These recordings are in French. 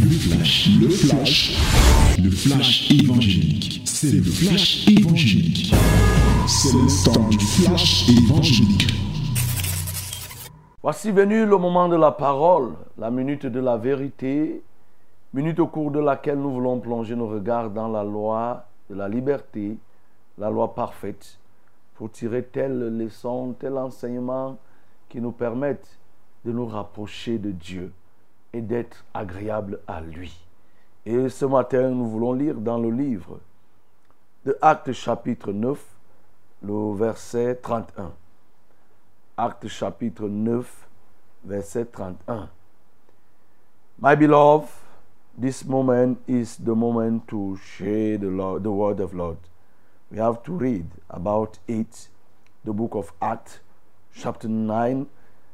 Le flash, le flash, le flash évangélique. C'est le flash évangélique. C'est le temps du flash évangélique. Voici venu le moment de la parole, la minute de la vérité, minute au cours de laquelle nous voulons plonger nos regards dans la loi de la liberté, la loi parfaite, pour tirer telle leçon, tel enseignement qui nous permettent de nous rapprocher de Dieu et d'être agréable à lui. Et ce matin, nous voulons lire dans le livre de Actes chapitre 9, le verset 31. Actes chapitre 9, verset 31. My beloved, this moment is the moment to share the, Lord, the word of Lord. We have to read about it, the book of Acts, chapter 9,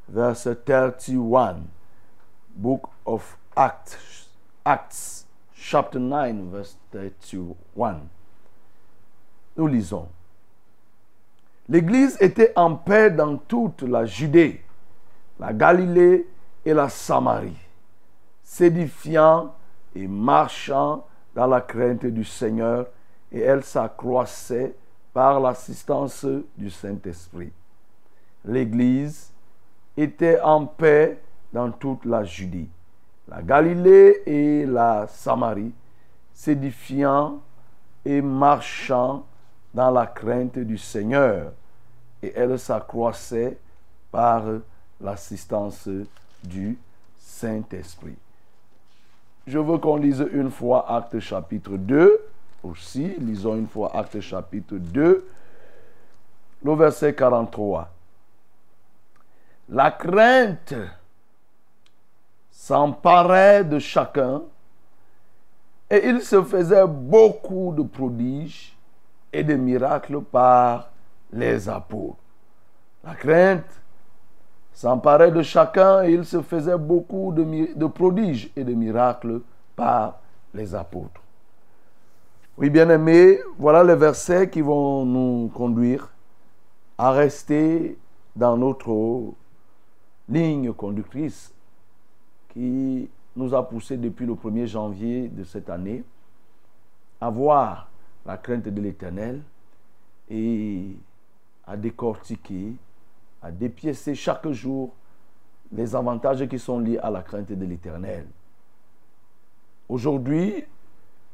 verse 31. Book of Acts, Acts, chapter 9, verse 31. Nous lisons. L'Église était en paix dans toute la Judée, la Galilée et la Samarie, s'édifiant et marchant dans la crainte du Seigneur, et elle s'accroissait par l'assistance du Saint-Esprit. L'Église était en paix dans toute la Judée, la Galilée et la Samarie, s'édifiant et marchant dans la crainte du Seigneur, et elle s'accroissait par l'assistance du Saint-Esprit. Je veux qu'on lise une fois Acte chapitre 2 aussi. Lisons une fois Acte chapitre 2, le verset 43. La crainte s'emparait de chacun et il se faisait beaucoup de prodiges et de miracles par les apôtres. La crainte s'emparait de chacun et il se faisait beaucoup de, prodiges et de miracles par les apôtres. Oui, bien-aimés, voilà les versets qui vont nous conduire à rester dans notre ligne conductrice qui nous a poussé depuis le 1er janvier de cette année à voir la crainte de l'Éternel et à décortiquer, à dépiécer chaque jour les avantages qui sont liés à la crainte de l'Éternel. Aujourd'hui,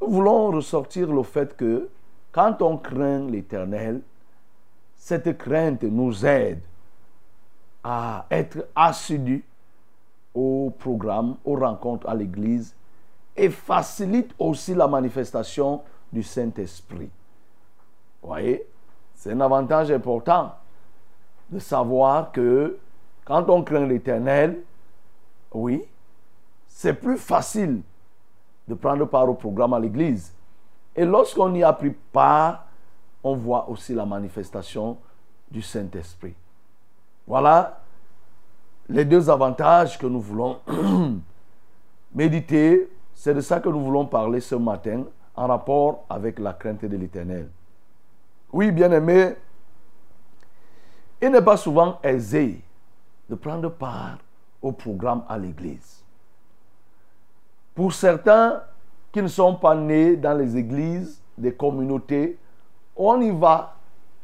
nous voulons ressortir le fait que quand on craint l'Éternel, cette crainte nous aide à être assidus au programme, aux rencontres à l'Église et facilite aussi la manifestation du Saint-Esprit. Voyez, c'est un avantage important de savoir que quand on craint l'Éternel, oui, c'est plus facile de prendre part au programme à l'église. Et lorsqu'on y a pris part, on voit aussi la manifestation du Saint-Esprit. Voilà les deux avantages que nous voulons méditer. C'est de ça que nous voulons parler ce matin en rapport avec la crainte de l'Éternel. Oui, bien aimé, il n'est pas souvent aisé de prendre part au programme à l'église. Pour certains qui ne sont pas nés dans les églises, des communautés, on y va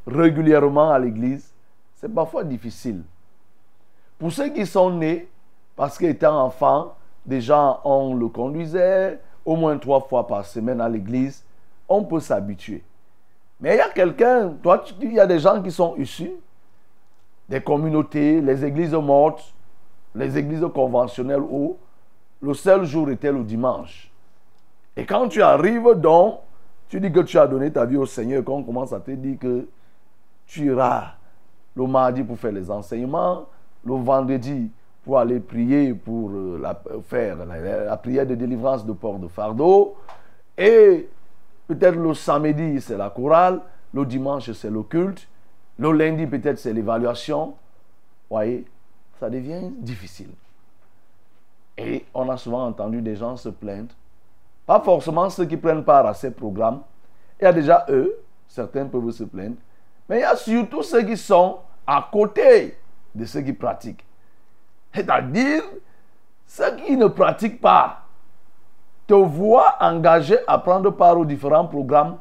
régulièrement à l'église, c'est parfois difficile. Pour ceux qui sont nés, parce qu'étant enfant, déjà on le conduisait au moins trois fois par semaine à l'église, on peut s'habituer. Mais il y a quelqu'un, toi, il y a des gens qui sont issus des communautés, les églises mortes, les églises conventionnelles où le seul jour était le dimanche. Et quand tu arrives donc, tu dis que tu as donné ta vie au Seigneur, qu'on commence à te dire que tu iras le mardi pour faire les enseignements, le vendredi pour aller prier pour euh, la, faire la, prière de délivrance de port de fardeau, et peut-être le samedi c'est la chorale, le dimanche c'est le culte, le lundi peut-être c'est l'évaluation. Voyez, ça devient difficile. Et on a souvent entendu des gens se plaindre. Pas forcément ceux qui prennent part à ces programmes. Il y a déjà eux, certains peuvent se plaindre. Mais il y a surtout ceux qui sont à côté de ceux qui pratiquent. C'est-à-dire ceux qui ne pratiquent pas. te voient engagé à prendre part aux différents programmes,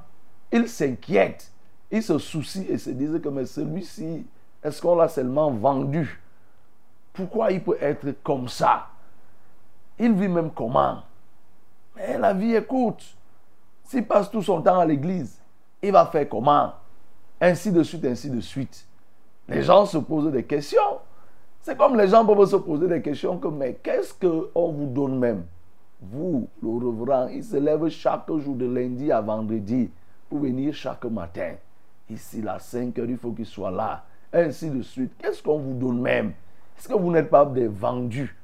ils s'inquiètent, ils se soucient et se disent que mais celui-ci, est-ce qu'on l'a seulement vendu? Pourquoi il peut être comme ça? Il vit même comment? Mais la vie est courte. S'il passe tout son temps à l'église, il va faire comment? Ainsi de suite, ainsi de suite. Les gens se posent des questions. C'est comme les gens peuvent se poser des questions mais qu'est-ce qu'on vous donne même? Vous, le reverend, il se lève chaque jour de lundi à vendredi pour venir chaque matin. Ici, à 5 heures, il faut qu'il soit là. Ainsi de suite. Qu'est-ce qu'on vous donne même? Est-ce que vous n'êtes pas des vendus?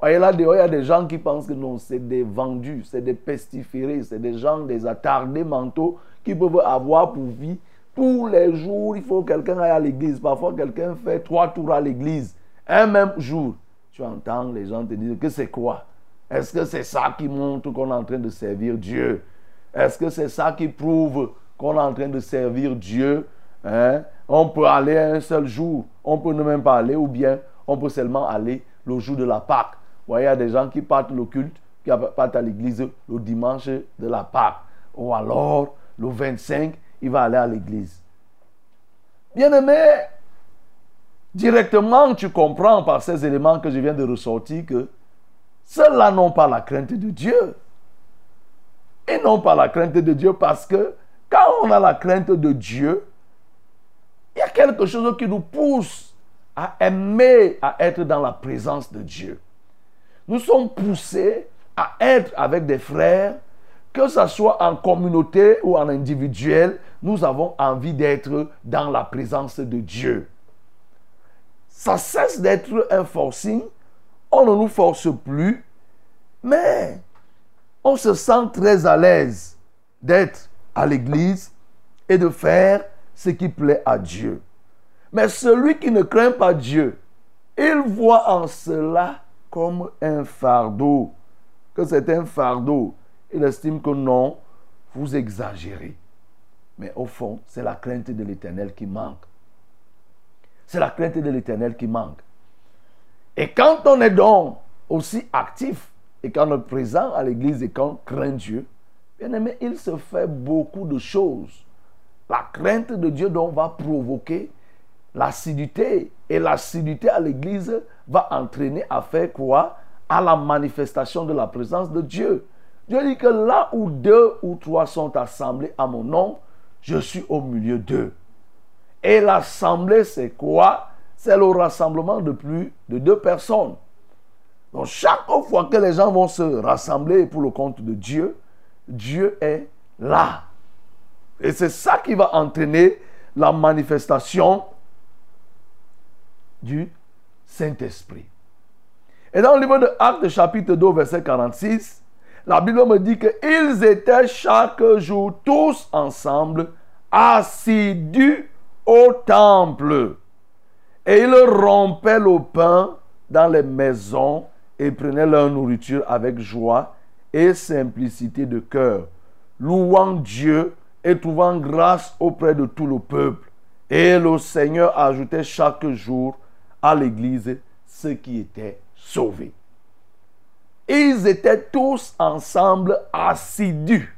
Voyez là il y a des gens qui pensent que non, c'est des vendus, c'est des pestiférés, c'est des gens, des attardés mentaux qui peuvent avoir pour vie. Tous les jours, il faut que quelqu'un aille à l'église. Parfois, quelqu'un fait trois tours à l'église. Un même jour, tu entends les gens te dire que c'est quoi? Est-ce que c'est ça qui montre qu'on est en train de servir Dieu? Est-ce que c'est ça qui prouve qu'on est en train de servir Dieu? Hein? On peut aller un seul jour, on peut ne même pas aller, ou bien on peut seulement aller le jour de la Pâque. Vous voyez, il y a des gens qui partent le culte, qui partent à l'église le dimanche de la Pâque. Ou alors, le 25, il va aller à l'église. Bien-aimé, directement tu comprends par ces éléments que je viens de ressortir que ceux-là n'ont pas la crainte de Dieu. Ils n'ont pas la crainte de Dieu parce que quand on a la crainte de Dieu, il y a quelque chose qui nous pousse à aimer, à être dans la présence de Dieu. Nous sommes poussés à être avec des frères, que ce soit en communauté ou en individuel, nous avons envie d'être dans la présence de Dieu. Ça cesse d'être un forcing, on ne nous force plus, mais on se sent très à l'aise d'être à l'église et de faire ce qui plaît à Dieu. Mais celui qui ne craint pas Dieu, il voit en cela comme un fardeau, que c'est un fardeau. Il estime que non, vous exagérez. Mais au fond, c'est la crainte de l'éternel qui manque. C'est la crainte de l'éternel qui manque. Et quand on est donc aussi actif et quand on est présent à l'église et qu'on craint Dieu, bien aimé, il se fait beaucoup de choses. La crainte de Dieu donc va provoquer l'assiduité. Et l'assiduité à l'église va entraîner à faire quoi? À la manifestation de la présence de Dieu. Dieu dit que là où deux ou trois sont assemblés à mon nom, je suis au milieu d'eux. Et l'assemblée, c'est quoi? C'est le rassemblement de plus de deux personnes. Donc chaque fois que les gens vont se rassembler pour le compte de Dieu, Dieu est là. Et c'est ça qui va entraîner la manifestation du Saint-Esprit. Et dans le livre de Actes chapitre 2 verset 46, la Bible me dit qu'ils étaient chaque jour tous ensemble assidus au temple. Et ils rompaient le pain dans les maisons et prenaient leur nourriture avec joie et simplicité de cœur, louant Dieu et trouvant grâce auprès de tout le peuple. Et le Seigneur ajoutait chaque jour à l'église ceux qui étaient sauvés. Ils étaient tous ensemble assidus.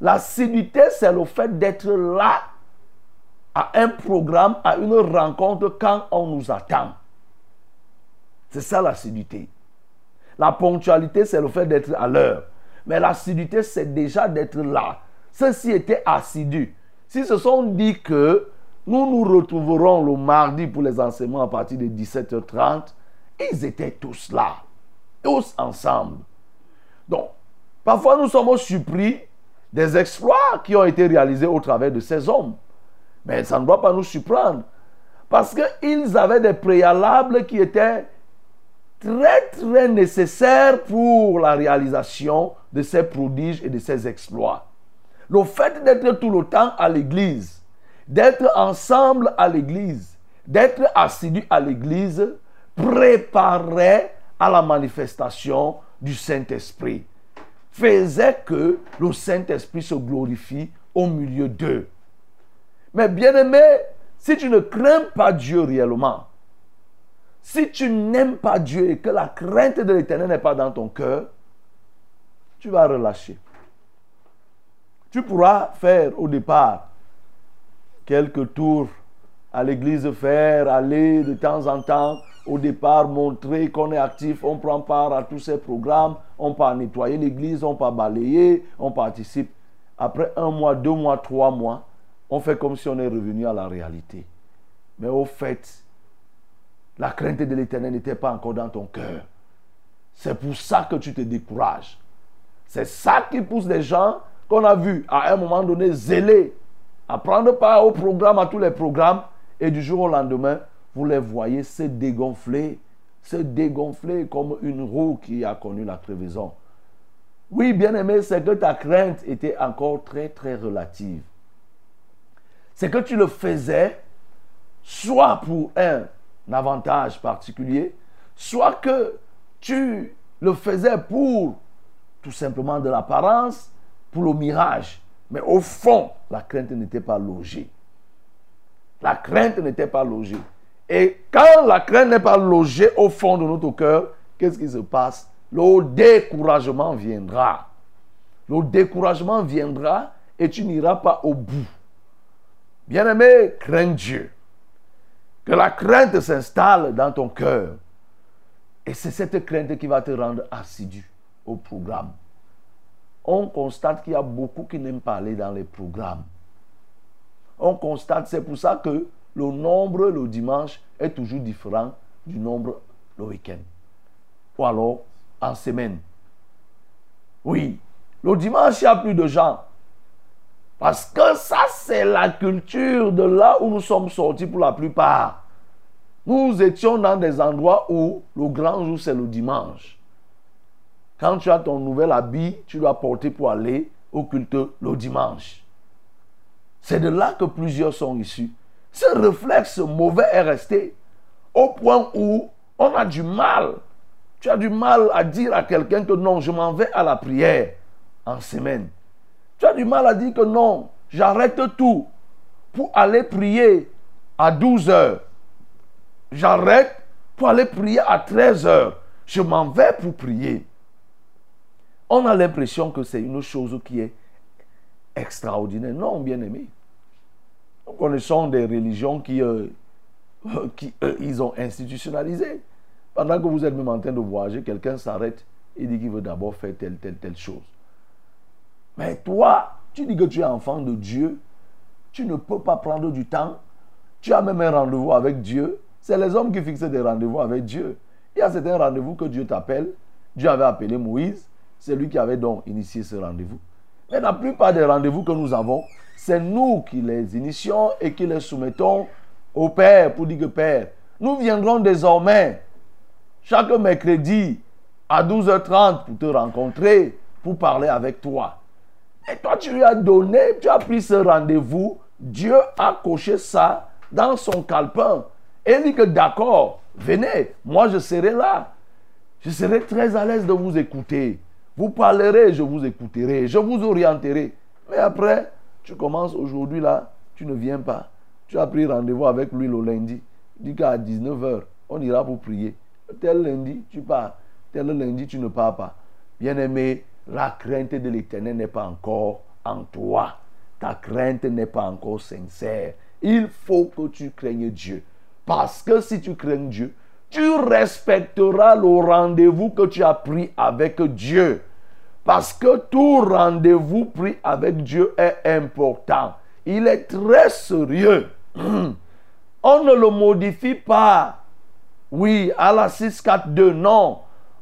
L'assiduité, c'est le fait d'être là à un programme, à une rencontre quand on nous attend. C'est ça l'assiduité. La ponctualité, c'est le fait d'être à l'heure. Mais l'assiduité, c'est déjà d'être là. Ceux-ci étaient assidus. S'ils se sont dit que nous nous retrouverons le mardi pour les enseignements à partir de 17h30, ils étaient tous là, tous ensemble. Donc, parfois nous sommes surpris des exploits qui ont été réalisés au travers de ces hommes. Mais ça ne doit pas nous surprendre. Parce qu'ils avaient des préalables qui étaient très, très nécessaires pour la réalisation de ces prodiges et de ces exploits. Le fait d'être tout le temps à l'église, d'être ensemble à l'église, d'être assidu à l'église, préparait à la manifestation du Saint-Esprit. Faisait que le Saint-Esprit se glorifie au milieu d'eux. Mais bien aimé, si tu ne crains pas Dieu réellement, si tu n'aimes pas Dieu et que la crainte de l'éternel n'est pas dans ton cœur, tu vas relâcher. Tu pourras faire au départ quelques tours à l'église, faire, aller de temps en temps, au départ, montrer qu'on est actif, on prend part à tous ces programmes, on peut nettoyer l'église, on peut balayer, on participe. Après un mois, deux mois, trois mois, on fait comme si on est revenu à la réalité. Mais au fait, la crainte de l'éternel n'était pas encore dans ton cœur. C'est pour ça que tu te décourages. C'est ça qui pousse les gens qu'on a vus à un moment donné zélés à prendre part au programme, à tous les programmes, et du jour au lendemain, vous les voyez se dégonfler, se dégonfler comme une roue qui a connu la crevaison. Oui, bien aimé, c'est que ta crainte était encore très, très relative. C'est que tu le faisais soit pour un avantage particulier, soit que tu le faisais pour tout simplement de l'apparence, pour le mirage. Mais au fond, la crainte n'était pas logée. La crainte n'était pas logée. Et quand la crainte n'est pas logée au fond de notre cœur, qu'est-ce qui se passe? Le découragement viendra. Le découragement viendra et tu n'iras pas au bout. Bien-aimé, crains Dieu. Que la crainte s'installe dans ton cœur. Et c'est cette crainte qui va te rendre assidu au programme. On constate qu'il y a beaucoup qui n'aiment pas aller dans les programmes. On constate, c'est pour ça que le nombre le dimanche est toujours différent du nombre le week-end. Ou alors en semaine. Oui, le dimanche, il y a plus de gens. Parce que ça, c'est la culture de là où nous sommes sortis pour la plupart. Nous étions dans des endroits où le grand jour, c'est le dimanche. Quand tu as ton nouvel habit, tu dois porter pour aller au culte le dimanche. C'est de là que plusieurs sont issus. Ce réflexe mauvais est resté au point où on a du mal. Tu as du mal à dire à quelqu'un que non, je m'en vais à la prière en semaine. Tu as du mal à dire que non, j'arrête tout pour aller prier à 12 heures. J'arrête pour aller prier à 13 heures. Je m'en vais pour prier. On a l'impression que c'est une chose qui est extraordinaire. Non, bien aimé. Nous connaissons des religions qui, euh, qui ils ont institutionnalisé. Pendant que vous êtes même en train de voyager, quelqu'un s'arrête et dit qu'il veut d'abord faire telle, telle, telle chose. Mais toi, tu dis que tu es enfant de Dieu. Tu ne peux pas prendre du temps. Tu as même un rendez-vous avec Dieu. C'est les hommes qui fixent des rendez-vous avec Dieu. Il y a certains rendez-vous que Dieu t'appelle. Dieu avait appelé Moïse. C'est lui qui avait donc initié ce rendez-vous. Mais la plupart des rendez-vous que nous avons, c'est nous qui les initions et qui les soumettons au Père pour dire que Père, nous viendrons désormais chaque mercredi à 12h30 pour te rencontrer, pour parler avec toi. Et toi, tu lui as donné, tu as pris ce rendez-vous. Dieu a coché ça dans son calepin. Et il dit que d'accord, venez, moi je serai là. Je serai très à l'aise de vous écouter. Vous parlerez, je vous écouterai, je vous orienterai. Mais après, tu commences aujourd'hui là, tu ne viens pas. Tu as pris rendez-vous avec lui le lundi. Dit qu'à 19h, on ira pour prier. Tel lundi, tu pars. Tel lundi, tu ne pars pas. Bien-aimé, la crainte de l'éternel n'est pas encore en toi. Ta crainte n'est pas encore sincère. Il faut que tu craignes Dieu. Parce que si tu crains Dieu, tu respecteras le rendez-vous que tu as pris avec Dieu. Parce que tout rendez-vous pris avec Dieu est important. Il est très sérieux. On ne le modifie pas. Oui, à la 642, non.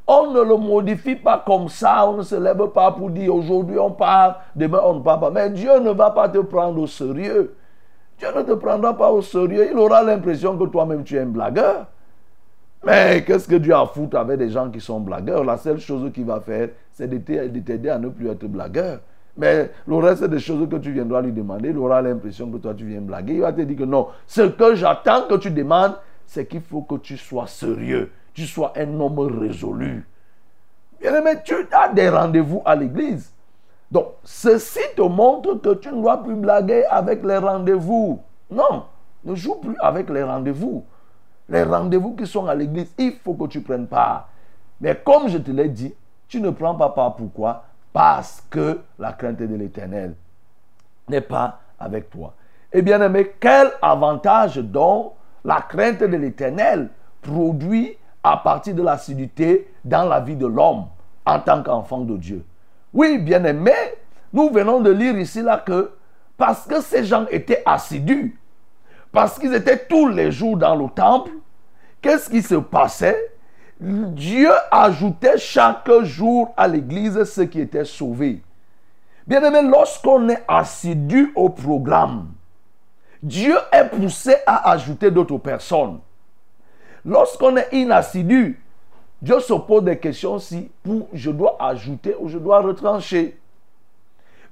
On ne le modifie pas comme ça. On ne se lève pas pour dire aujourd'hui on part, demain on ne part pas. Mais Dieu ne va pas te prendre au sérieux. Dieu ne te prendra pas au sérieux. Il aura l'impression que toi-même tu es un blagueur. Mais qu'est-ce que Dieu a foutu avec des gens qui sont blagueurs? La seule chose qu'il va faire, c'est de t'aider à ne plus être blagueur. Mais le reste des choses que tu viendras lui demander, il aura l'impression que toi tu viens blaguer. Il va te dire que non, ce que j'attends que tu demandes, c'est qu'il faut que tu sois sérieux, tu sois un homme résolu. Aimé, tu as des rendez-vous à l'église. Donc, ceci te montre que tu ne dois plus blaguer avec les rendez-vous. Non, ne joue plus avec les rendez-vous. Les rendez-vous qui sont à l'église, il faut que tu prennes part. Mais comme je te l'ai dit, tu ne prends pas part. Pourquoi? Parce que la crainte de l'Éternel n'est pas avec toi. Et eh bien aimé, quel avantage donc la crainte de l'Éternel produit à partir de l'assiduité dans la vie de l'homme en tant qu'enfant de Dieu? Oui, bien aimé, nous venons de lire ici là que parce que ces gens étaient assidus, parce qu'ils étaient tous les jours dans le temple, qu'est-ce qui se passait? Dieu ajoutait chaque jour à l'église ceux qui étaient sauvés. Bien aimé, lorsqu'on est assidu au programme, Dieu est poussé à ajouter d'autres personnes. Lorsqu'on est inassidu, Dieu se pose des questions si je dois ajouter ou je dois retrancher.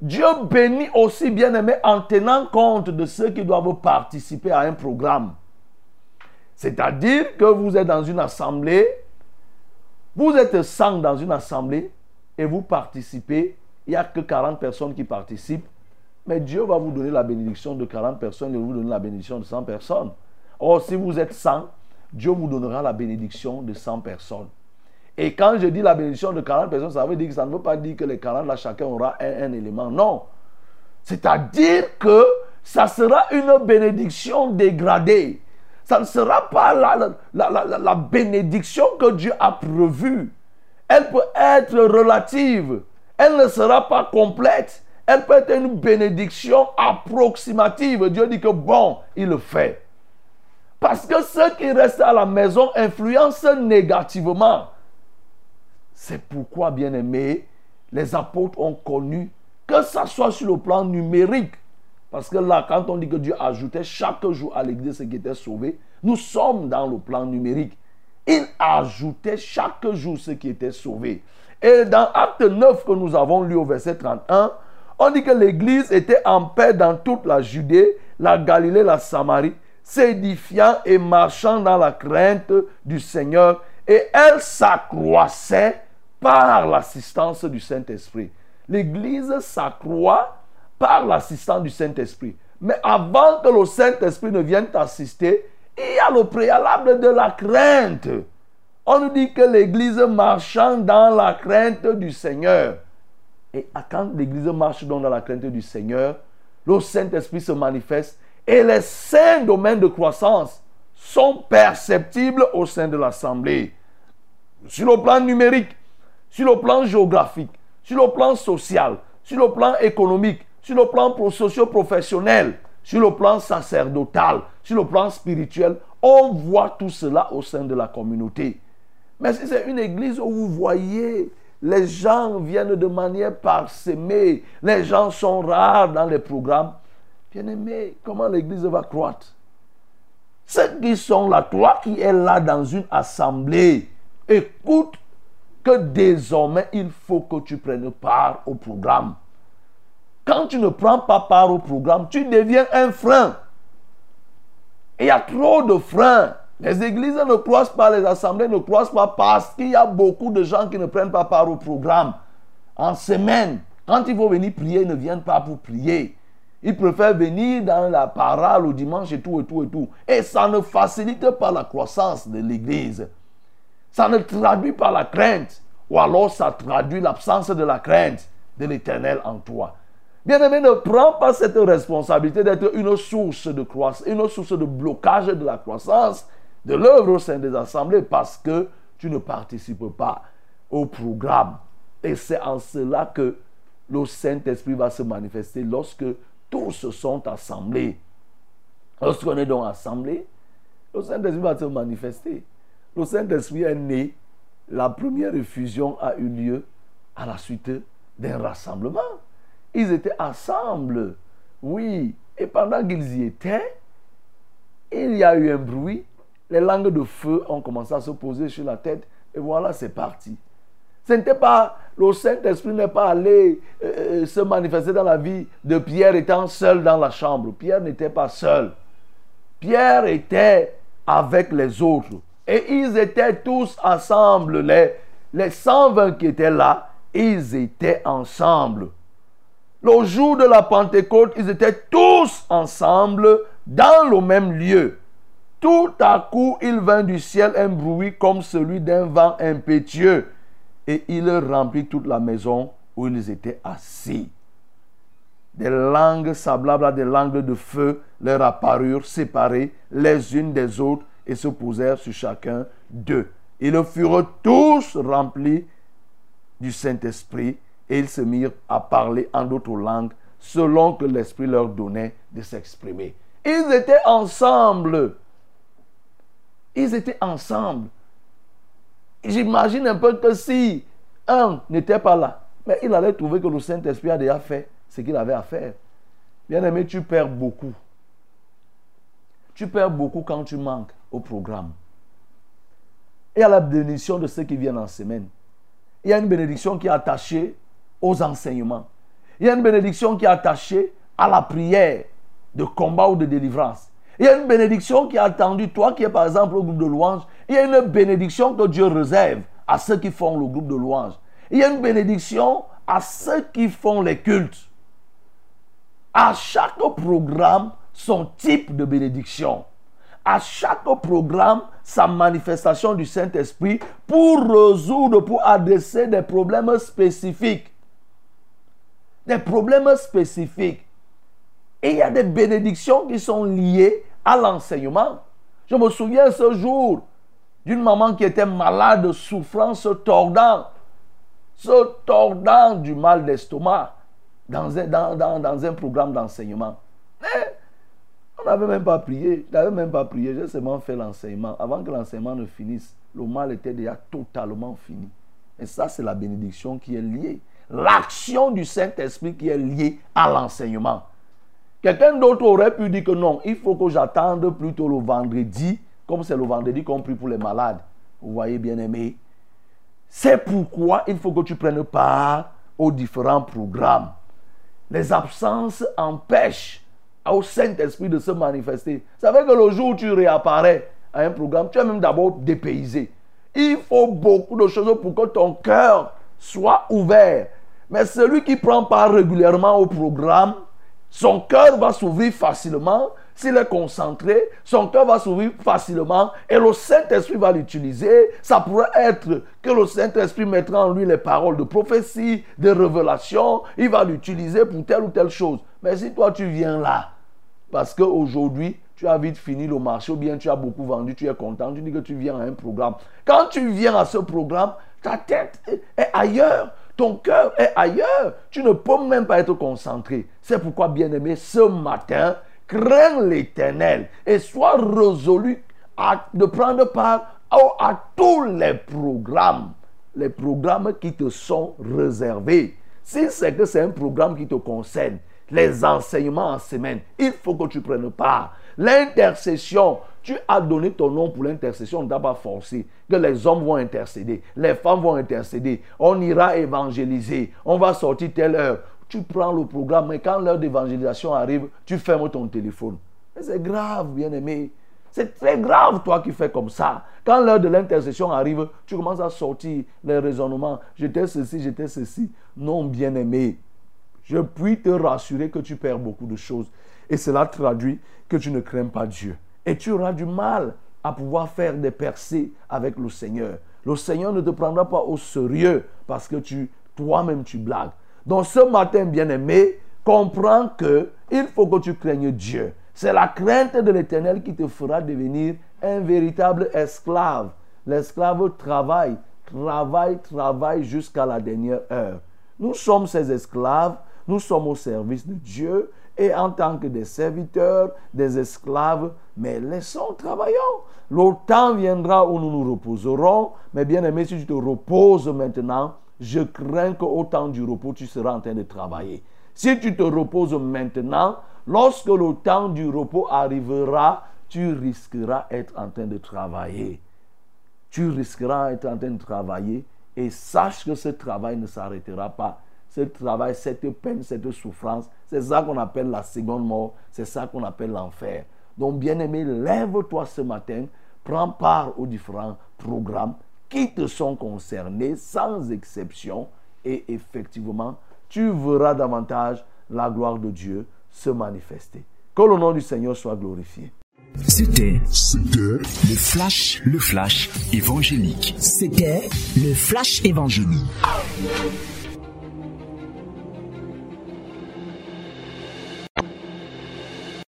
Dieu bénit aussi, bien aimé, en tenant compte de ceux qui doivent participer à un programme. C'est-à-dire que vous êtes dans une assemblée, vous êtes 100 dans une assemblée et vous participez. Il n'y a que 40 personnes qui participent. Mais Dieu va vous donner la bénédiction de 40 personnes et vous donner la bénédiction de 100 personnes. Or, si vous êtes 100, Dieu vous donnera la bénédiction de 100 personnes. Et quand je dis la bénédiction de 40 personnes, ça veut dire que ça ne veut pas dire que les 40 là, chacun aura un, élément. Non. C'est-à-dire que ça sera une bénédiction dégradée. Ça ne sera pas la, la, bénédiction que Dieu a prévue. Elle peut être relative. Elle ne sera pas complète. Elle peut être une bénédiction approximative. Dieu dit que bon, il le fait. Parce que ceux qui restent à la maison influencent négativement. C'est pourquoi, bien aimé, les apôtres ont connu que ça soit sur le plan numérique. Parce que là, quand on dit que Dieu ajoutait chaque jour à l'église ce qui était sauvé, nous sommes dans le plan numérique. Il ajoutait chaque jour ce qui était sauvé. Et dans Acte 9 que nous avons lu au verset 31, on dit que l'église était en paix dans toute la Judée, la Galilée, la Samarie, s'édifiant et marchant dans la crainte du Seigneur. Et elle s'accroissait par l'assistance du Saint-Esprit. L'Église s'accroît par l'assistance du Saint-Esprit. Mais avant que le Saint-Esprit ne vienne t'assister, il y a le préalable de la crainte. On nous dit que l'Église marchant dans la crainte du Seigneur. Et quand l'Église marche dans la crainte du Seigneur, le Saint-Esprit se manifeste et les cinq domaines de croissance sont perceptibles au sein de l'Assemblée. Sur le plan numérique, sur le plan géographique, sur le plan social, sur le plan économique, sur le plan socio-professionnel, sur le plan sacerdotal, sur le plan spirituel, on voit tout cela au sein de la communauté. Mais si c'est une église où vous voyez, les gens viennent de manière parsemée, les gens sont rares dans les programmes, bien aimé, comment l'église va croître? Ceux qui sont là, toi qui es là dans une assemblée, écoute que désormais, il faut que tu prennes part au programme. Quand tu ne prends pas part au programme, tu deviens un frein. Il y a trop de freins. Les églises ne croissent pas, les assemblées ne croissent pas parce qu'il y a beaucoup de gens qui ne prennent pas part au programme. En semaine, quand il faut venir prier, ils ne viennent pas pour prier. Ils préfèrent venir dans la parole le dimanche et tout et tout et tout. Et ça ne facilite pas la croissance de l'église. Ça ne traduit pas la crainte. Ou alors ça traduit l'absence de la crainte de l'éternel en toi. Bien-aimé, ne prends pas cette responsabilité d'être une source de croissance, une source de blocage de la croissance de l'œuvre au sein des assemblées parce que tu ne participes pas au programme. Et c'est en cela que le Saint-Esprit va se manifester lorsque tous sont assemblés. Lorsqu'on est donc assemblé, le Saint-Esprit va se manifester. Le Saint-Esprit est né. La première fusion a eu lieu à la suite d'un rassemblement. Ils étaient ensemble. Oui. Et pendant qu'ils y étaient, il y a eu un bruit. Les langues de feu ont commencé à se poser sur la tête. Et voilà, c'est parti. Ce n'était pas, le Saint-Esprit n'est pas allé euh, euh, se manifester dans la vie de Pierre étant seul dans la chambre. Pierre n'était pas seul. Pierre était avec les autres. Et ils étaient tous ensemble. Les, les 120 qui étaient là, ils étaient ensemble. Le jour de la Pentecôte, ils étaient tous ensemble dans le même lieu. Tout à coup, il vint du ciel un bruit comme celui d'un vent impétueux et il remplit toute la maison où ils étaient assis. Des langues semblables à des langues de feu leur apparurent séparées les unes des autres et se posèrent sur chacun d'eux. Ils furent tous remplis du Saint-Esprit et ils se mirent à parler en d'autres langues selon que l'Esprit leur donnait de s'exprimer. Ils étaient ensemble. Ils étaient ensemble. J'imagine un peu que si un n'était pas là, mais il allait trouver que le Saint-Esprit a déjà fait ce qu'il avait à faire. Bien aimé, tu perds beaucoup. Tu perds beaucoup quand tu manques au programme. Et à la bénédiction de ceux qui viennent en semaine. Il y a une bénédiction qui est attachée aux enseignements. Il y a une bénédiction qui est attachée à la prière de combat ou de délivrance. Il y a une bénédiction qui est attendue, toi qui es par exemple au groupe de louanges, il y a une bénédiction que Dieu réserve à ceux qui font le groupe de louanges. Il y a une bénédiction à ceux qui font les cultes. À chaque programme, son type de bénédiction. À chaque programme, sa manifestation du Saint-Esprit pour résoudre, pour adresser des problèmes spécifiques. Des problèmes spécifiques. Et il y a des bénédictions qui sont liées à l'enseignement. Je me souviens ce jour d'une maman qui était malade, souffrant, se tordant, se tordant du mal d'estomac dans un, dans, un programme d'enseignement. On n'avait même pas prié, je n'avais même pas prié, j'ai seulement fait l'enseignement. Avant que l'enseignement ne finisse, le mal était déjà totalement fini. Et ça, c'est la bénédiction qui est liée. L'action du Saint-Esprit qui est liée à l'enseignement. Quelqu'un d'autre aurait pu dire que non, il faut que j'attende plutôt le vendredi, comme c'est le vendredi qu'on prie pour les malades. Vous voyez, bien aimé. C'est pourquoi il faut que tu prennes part aux différents programmes. Les absences empêchent au Saint-Esprit de se manifester. Ça veut que le jour où tu réapparais à un programme, tu es même d'abord dépaysé. Il faut beaucoup de choses pour que ton cœur soit ouvert. Mais celui qui prend part régulièrement au programme, son cœur va s'ouvrir facilement. S'il est concentré, son cœur va s'ouvrir facilement et le Saint-Esprit va l'utiliser. Ça pourrait être que le Saint-Esprit mettra en lui les paroles de prophétie, de révélation. Il va l'utiliser pour telle ou telle chose. Mais si toi tu viens là, parce qu'aujourd'hui, tu as vite fini le marché ou bien tu as beaucoup vendu, tu es content, tu dis que tu viens à un programme. Quand tu viens à ce programme, ta tête est ailleurs. Ton cœur est ailleurs. Tu ne peux même pas être concentré. C'est pourquoi, bien-aimé, ce matin, crains l'éternel et sois résolu à, de prendre part à, tous les programmes. Les programmes qui te sont réservés. Si c'est que c'est un programme qui te concerne, les enseignements en semaine, il faut que tu prennes part. L'intercession, tu as donné ton nom pour l'intercession, on ne forcé. Que les hommes vont intercéder, les femmes vont intercéder, on ira évangéliser, on va sortir telle heure. Tu prends le programme, mais quand l'heure d'évangélisation arrive, tu fermes ton téléphone. C'est grave, bien-aimé. C'est très grave, toi qui fais comme ça. Quand l'heure de l'intercession arrive, tu commences à sortir les raisonnements. J'étais ceci, j'étais ceci. Non, bien-aimé. Je puis te rassurer que tu perds beaucoup de choses. Et cela traduit que tu ne crains pas Dieu. Et tu auras du mal à pouvoir faire des percées avec le Seigneur. Le Seigneur ne te prendra pas au sérieux parce que tu toi-même tu blagues. Donc ce matin, bien-aimé, comprends que il faut que tu craignes Dieu. C'est la crainte de l'Éternel qui te fera devenir un véritable esclave. L'esclave travaille, travaille, travaille jusqu'à la dernière heure. Nous sommes ses esclaves, nous sommes au service de Dieu et en tant que des serviteurs, des esclaves, mais laissons travaillons. Le temps viendra où nous nous reposerons, mais bien aimé, si tu te reposes maintenant, je crains qu'au temps du repos, tu seras en train de travailler. Si tu te reposes maintenant, lorsque le temps du repos arrivera, tu risqueras d'être en train de travailler. Tu risqueras d'être en train de travailler et sache que ce travail ne s'arrêtera pas ce travail, cette peine, cette souffrance, c'est ça qu'on appelle la seconde mort, c'est ça qu'on appelle l'enfer. Donc, bien-aimé, lève-toi ce matin, prends part aux différents programmes qui te sont concernés sans exception et effectivement, tu verras davantage la gloire de Dieu se manifester. Que le nom du Seigneur soit glorifié. C'était le flash, le flash évangélique. C'était le flash évangélique.